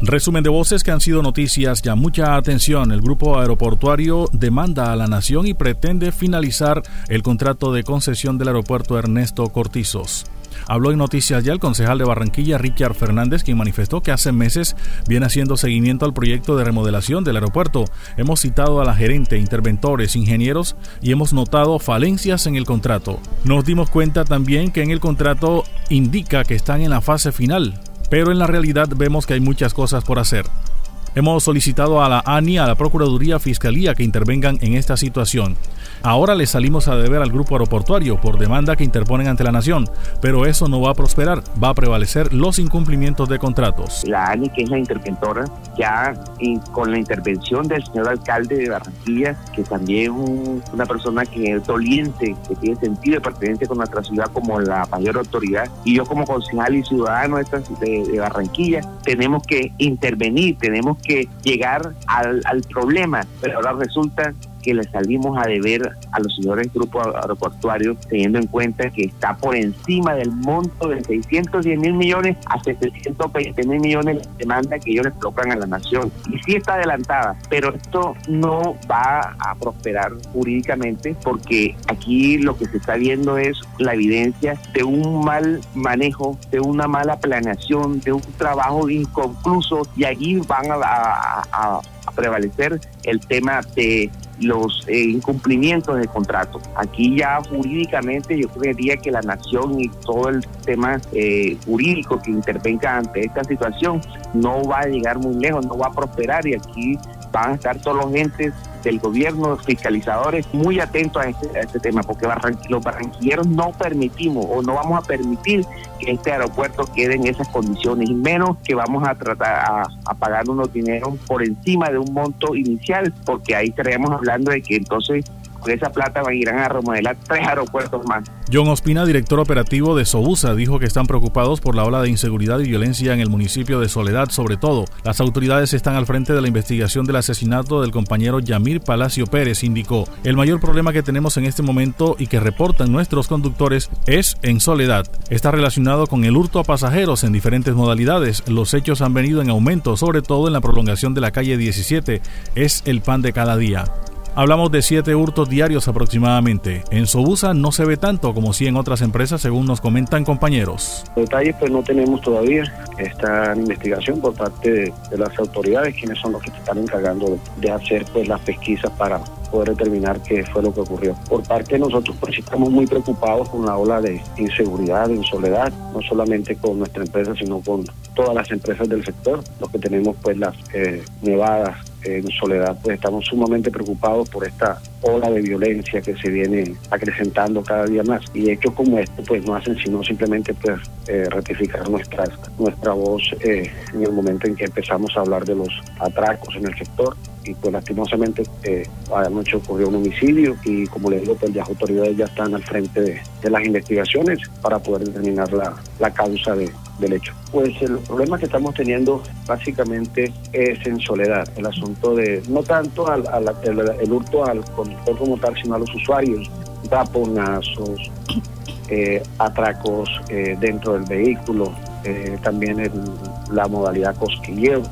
Resumen de voces que han sido noticias ya mucha atención. El grupo aeroportuario demanda a la nación y pretende finalizar el contrato de concesión del aeropuerto Ernesto Cortizos. Habló en Noticias Ya el concejal de Barranquilla, Richard Fernández, quien manifestó que hace meses viene haciendo seguimiento al proyecto de remodelación del aeropuerto. Hemos citado a la gerente, interventores, ingenieros y hemos notado falencias en el contrato. Nos dimos cuenta también que en el contrato indica que están en la fase final, pero en la realidad vemos que hay muchas cosas por hacer. Hemos solicitado a la ANI, a la Procuraduría Fiscalía que intervengan en esta situación. Ahora le salimos a deber al grupo aeroportuario por demanda que interponen ante la nación, pero eso no va a prosperar, va a prevalecer los incumplimientos de contratos. La ANI, que es la interventora, ya con la intervención del señor alcalde de Barranquilla, que también es una persona que es doliente, que tiene sentido de pertenencia con nuestra ciudad como la mayor autoridad, y yo como concejal y ciudadano de, de Barranquilla, tenemos que intervenir, tenemos que llegar al, al problema, pero ahora resulta que le salimos a deber a los señores grupos aeroportuarios, teniendo en cuenta que está por encima del monto de 610 mil millones a 720 mil millones de demanda que ellos les colocan a la nación. Y sí está adelantada, pero esto no va a prosperar jurídicamente porque aquí lo que se está viendo es la evidencia de un mal manejo, de una mala planeación, de un trabajo inconcluso y allí van a, a prevalecer el tema de los eh, incumplimientos del contrato. Aquí ya jurídicamente yo creería que la nación y todo el tema eh, jurídico que intervenga ante esta situación no va a llegar muy lejos, no va a prosperar y aquí van a estar todos los entes del gobierno, fiscalizadores, muy atentos a este, este tema, porque los barranquilleros no permitimos o no vamos a permitir que este aeropuerto quede en esas condiciones, y menos que vamos a tratar a, a pagar unos dineros por encima de un monto inicial, porque ahí estaríamos hablando de que entonces con esa plata van a ir a remodelar tres aeropuertos más. John Ospina, director operativo de Sobusa, dijo que están preocupados por la ola de inseguridad y violencia en el municipio de Soledad, sobre todo. Las autoridades están al frente de la investigación del asesinato del compañero Yamir Palacio Pérez, indicó. El mayor problema que tenemos en este momento y que reportan nuestros conductores es en Soledad. Está relacionado con el hurto a pasajeros en diferentes modalidades. Los hechos han venido en aumento, sobre todo en la prolongación de la calle 17. Es el pan de cada día. Hablamos de siete hurtos diarios aproximadamente. En Sobusa no se ve tanto como si en otras empresas, según nos comentan compañeros. Detalles pues no tenemos todavía. Está en investigación por parte de, las autoridades, quienes son los que se están encargando de, hacer pues las pesquisas para poder determinar qué fue lo que ocurrió. Por parte de nosotros pues estamos muy preocupados con la ola de inseguridad, en soledad, no solamente con nuestra empresa, sino con todas las empresas del sector, los que tenemos pues las eh, nevadas en Soledad, pues estamos sumamente preocupados por esta ola de violencia que se viene acrecentando cada día más. Y hechos como este, pues no hacen sino simplemente pues eh, ratificar nuestra, nuestra voz eh, en el momento en que empezamos a hablar de los atracos en el sector. Y pues lastimosamente eh, anoche ocurrió un homicidio y como les digo, pues las autoridades ya están al frente de, las investigaciones para poder determinar la, la causa de, del hecho. Pues el problema que estamos teniendo básicamente es en soledad, el asunto de no tanto al, el, hurto al conductor como tal, sino a los usuarios, taponazos, eh, atracos eh, dentro del vehículo, eh, también en la modalidad cosquilleo,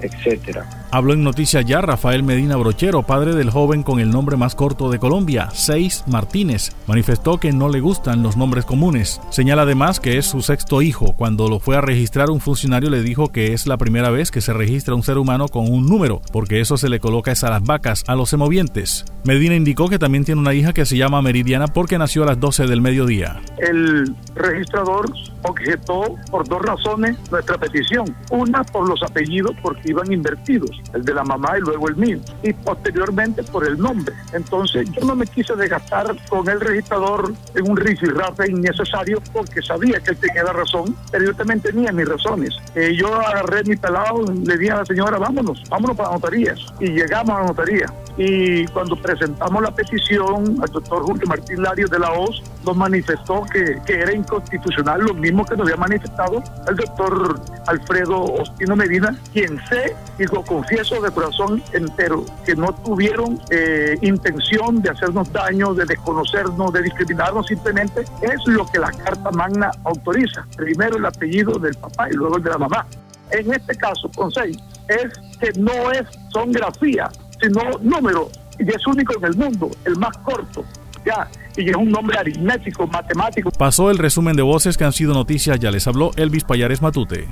etcétera. Habló en Noticias Ya Rafael Medina Brochero, padre del joven con el nombre más corto de Colombia, Seis Martínez. Manifestó que no le gustan los nombres comunes. Señala además que es su sexto hijo. Cuando lo fue a registrar, un funcionario le dijo que es la primera vez que se registra un ser humano con un número, porque eso se le coloca a las vacas, a los semovientes. Medina indicó que también tiene una hija que se llama Meridiana porque nació a las 12 del mediodía. El registrador objetó por dos razones nuestra petición. Una por los apellidos porque iban invertidos el de la mamá y luego el mío, y posteriormente por el nombre. Entonces yo no me quise desgastar con el registrador en un rifirrafe innecesario porque sabía que él tenía la razón, pero yo también tenía mis razones. Eh, yo agarré mi pelado, le dije a la señora, vámonos, vámonos para notarías, y llegamos a la notaría. Y cuando presentamos la petición al doctor Julio Martín Larios de la OZ, manifestó que, era inconstitucional lo mismo que nos había manifestado el doctor Alfredo Ostino Medina, quien sé y lo confieso de corazón entero, que no tuvieron eh, intención de hacernos daño, de desconocernos, de discriminarnos, simplemente es lo que la Carta Magna autoriza. Primero el apellido del papá y luego el de la mamá. en este caso con 6 es que no es, son grafía, sino número, y es único en el mundo, el más corto. Ya, y es un nombre aritmético, matemático. Pasó el resumen de voces que han sido noticias, ya les habló Elvis Payares Matute.